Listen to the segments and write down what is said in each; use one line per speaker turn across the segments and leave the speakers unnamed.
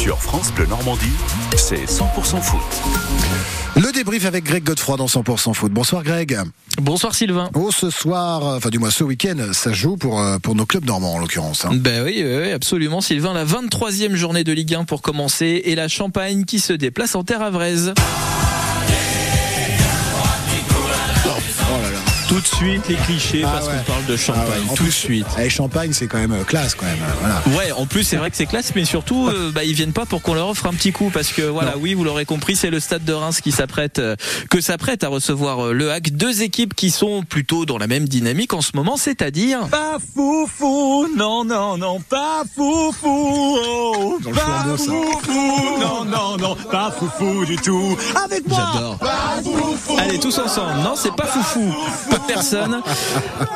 Sur France Bleu Normandie, c'est 100% foot.
Le débrief avec Greg Godefroy dans 100% foot. Bonsoir Greg.
Bonsoir Sylvain.
Oh, ce soir, enfin du moins ce week-end, ça joue pour, euh, pour nos clubs normands en l'occurrence. hein.
Ben oui, oui, oui, absolument Sylvain. La 23e journée de Ligue 1 pour commencer et la Champagne qui se déplace en terre avraise. Tout de suite les clichés
Ah
parce
ouais.
qu'on parle de Champagne.
Ah ouais. En
Tout de suite.
eh, Champagne, c'est quand même euh, classe quand même. euh, Voilà.
Ouais, en plus c'est vrai que c'est classe, mais surtout euh, bah, ils viennent pas pour qu'on leur offre un petit coup parce que voilà, oui, vous l'aurez compris, c'est le stade de Reims qui s'apprête, euh, que s'apprête à recevoir euh, le Hack. Deux équipes qui sont plutôt dans la même dynamique en ce moment, c'est-à-dire
Pas foufou, non, non, non, pas foufou, oh,
Dans le
pas
flambeau, ça.
Pas foufou du tout. Avec moi,
J'adore. Allez, tous ensemble. Non, c'est pas foufou. Pas personne.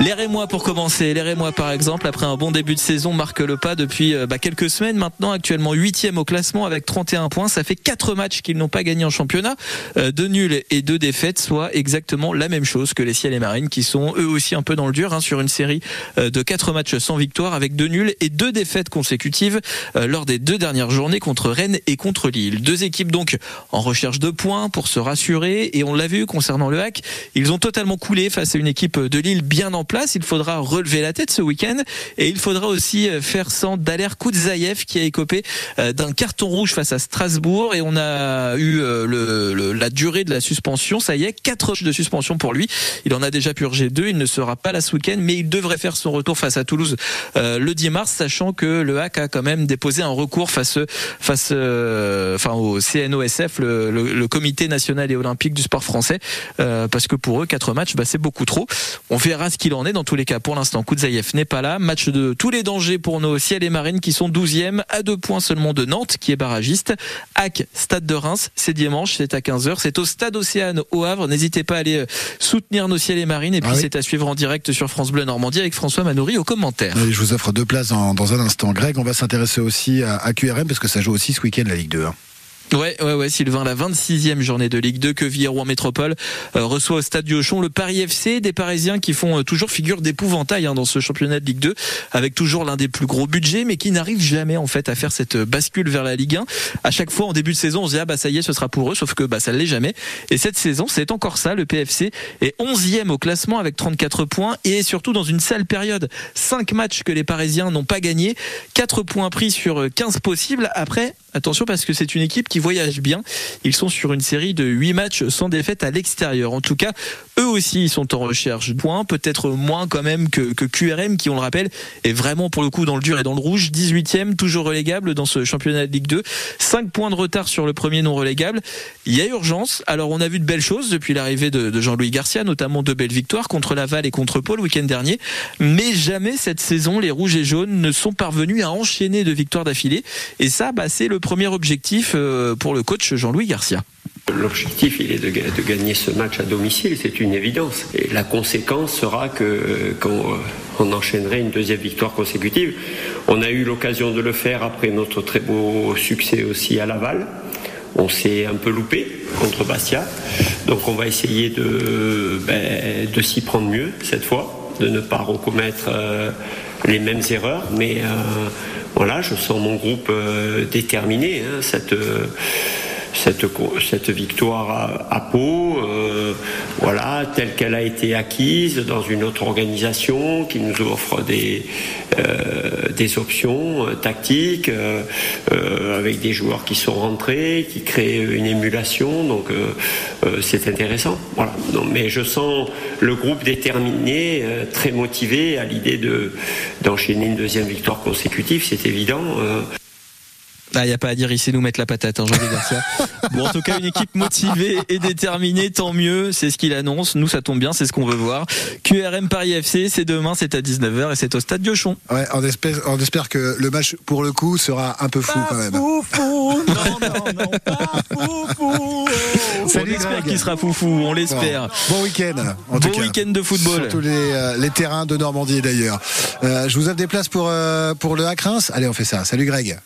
Les Rémois pour commencer. Les Rémois, par exemple, après un bon début de saison, marquent le pas depuis euh, bah, quelques semaines maintenant. Actuellement 8 au classement avec 31 points. Ça fait 4 matchs qu'ils n'ont pas gagné en championnat. Euh, deux nuls et deux défaites, soit exactement la même chose que les Ciels et Marines qui sont eux aussi un peu dans le dur hein, sur une série euh, de 4 matchs sans victoire avec deux nuls et deux défaites consécutives lors des deux dernières journées contre Rennes et contre Lille. Deux équipes donc en recherche de points pour se rassurer et on l'a vu concernant le hack, ils ont totalement coulé face à une équipe de Lille bien en place. Il faudra relever la tête ce week-end et il faudra aussi euh, faire sans Daler Koudzaïev qui a écopé euh, d'un carton rouge face à Strasbourg et on a eu euh, le, le- la durée de la suspension. Ça y est, quatre matchs de suspension pour lui. Il en a déjà purgé deux. Il ne sera pas là ce week-end, mais il devrait faire son retour face à Toulouse le 10 mars, sachant que le HAC a quand même déposé un recours face, face, enfin au CNOSF, le, le- le Comité national et olympique du sport français, euh, parce que pour eux, quatre matchs, bah, c'est beaucoup trop. On verra ce qu'il en est. Dans tous les cas, pour l'instant, Koudzaïev n'est pas là. Match de tous les dangers pour nos ciels et marines qui sont 12e à deux points seulement de Nantes, qui est barragiste. HAC, Stade de Reims, c'est dimanche, c'est à 15h. C'est au Stade Océane au Havre. N'hésitez pas à aller euh, soutenir nos ciels et marines. Et puis
Ah oui.
c'est à suivre en direct sur France Bleu Normandie avec François Manoury au commentaire.
Allez, je vous offre deux places dans, dans un instant. Greg, on va s'intéresser aussi à, à QRM parce que ça joue aussi ce week-end la Ligue 2. hein.
Ouais, ouais, ouais, Sylvain, la 26e journée de Ligue 2 que Villeroy Métropole euh, reçoit au stade du le Paris FC, des Parisiens qui font euh, toujours figure d'épouvantail hein, dans ce championnat de Ligue 2, avec toujours l'un des plus gros budgets, mais qui n'arrive jamais en fait à faire cette euh, bascule vers la Ligue 1. À chaque fois en début de saison, on se dit ah bah ça y est, ce sera pour eux, sauf que bah ça l'est jamais. Et cette saison, c'est encore ça. Le PFC est 11e au classement avec 34 points et surtout dans une sale période. 5 matchs que les Parisiens n'ont pas gagnés, 4 points pris sur euh, 15 possibles. Après, attention parce que c'est une équipe qui voyage bien. Ils sont sur une série de 8 matchs sans défaite à l'extérieur. En tout cas, eux aussi, ils sont en recherche de points, peut-être moins quand même que, que QRM qui, on le rappelle, est vraiment pour le coup dans le dur et dans le rouge. 18e, toujours relégable dans ce championnat de Ligue 2. 5 points de retard sur le premier non relégable. Il y a urgence. Alors, on a vu de belles choses depuis l'arrivée de, Jean-Louis Garcia, notamment de belles victoires contre Laval et contre Pau le week-end dernier. Mais jamais cette saison, les rouges et jaunes ne sont parvenus à enchaîner de victoires d'affilée. Et ça, bah, c'est le premier objectif euh, pour le coach Jean-Louis Garcia.
L'objectif, il est de, ga- de gagner ce match à domicile, c'est une évidence. Et la conséquence sera que euh, quand euh, on enchaînerait une deuxième victoire consécutive, on a eu l'occasion de le faire après notre très beau succès aussi à Laval. On s'est un peu loupé contre Bastia, donc on va essayer de, ben, de s'y prendre mieux cette fois, de ne pas recommettre euh, les mêmes erreurs, mais euh, voilà, je sens mon groupe euh, déterminé. hein, cette, cette victoire à, à Pau, euh, voilà, telle qu'elle a été acquise dans une autre organisation qui nous offre des, euh, des options euh, tactiques, euh, euh, avec des joueurs qui sont rentrés, qui créent une émulation, donc c'est intéressant. Voilà. Non, mais je sens le groupe déterminé, très motivé à l'idée de d'enchaîner une deuxième victoire consécutive, c'est évident. Euh.
Ah, y a pas à dire ici nous mettre la patate, hein, Jean-Louis Garcia. Bon, en tout cas, une équipe motivée et déterminée, tant mieux. C'est ce qu'il annonce. Nous, ça tombe bien, c'est ce qu'on veut voir. QRM Paris FC, c'est demain, c'est à 19h et c'est au stade Diochon.
Ouais, on espère, on espère que le match, pour le coup, sera un peu fou
Pas
quand même.
foufou, non, non, non, pas foufou. oh.
Salut,
on espère qu'il sera foufou, on l'espère.
Bon, bon week-end, en tout
Bon week-end de football.
Sur tous les, euh, les terrains de Normandie d'ailleurs. Euh, je vous offre des places pour, euh, pour le Hack Reims. Allez, on fait ça. Salut Greg.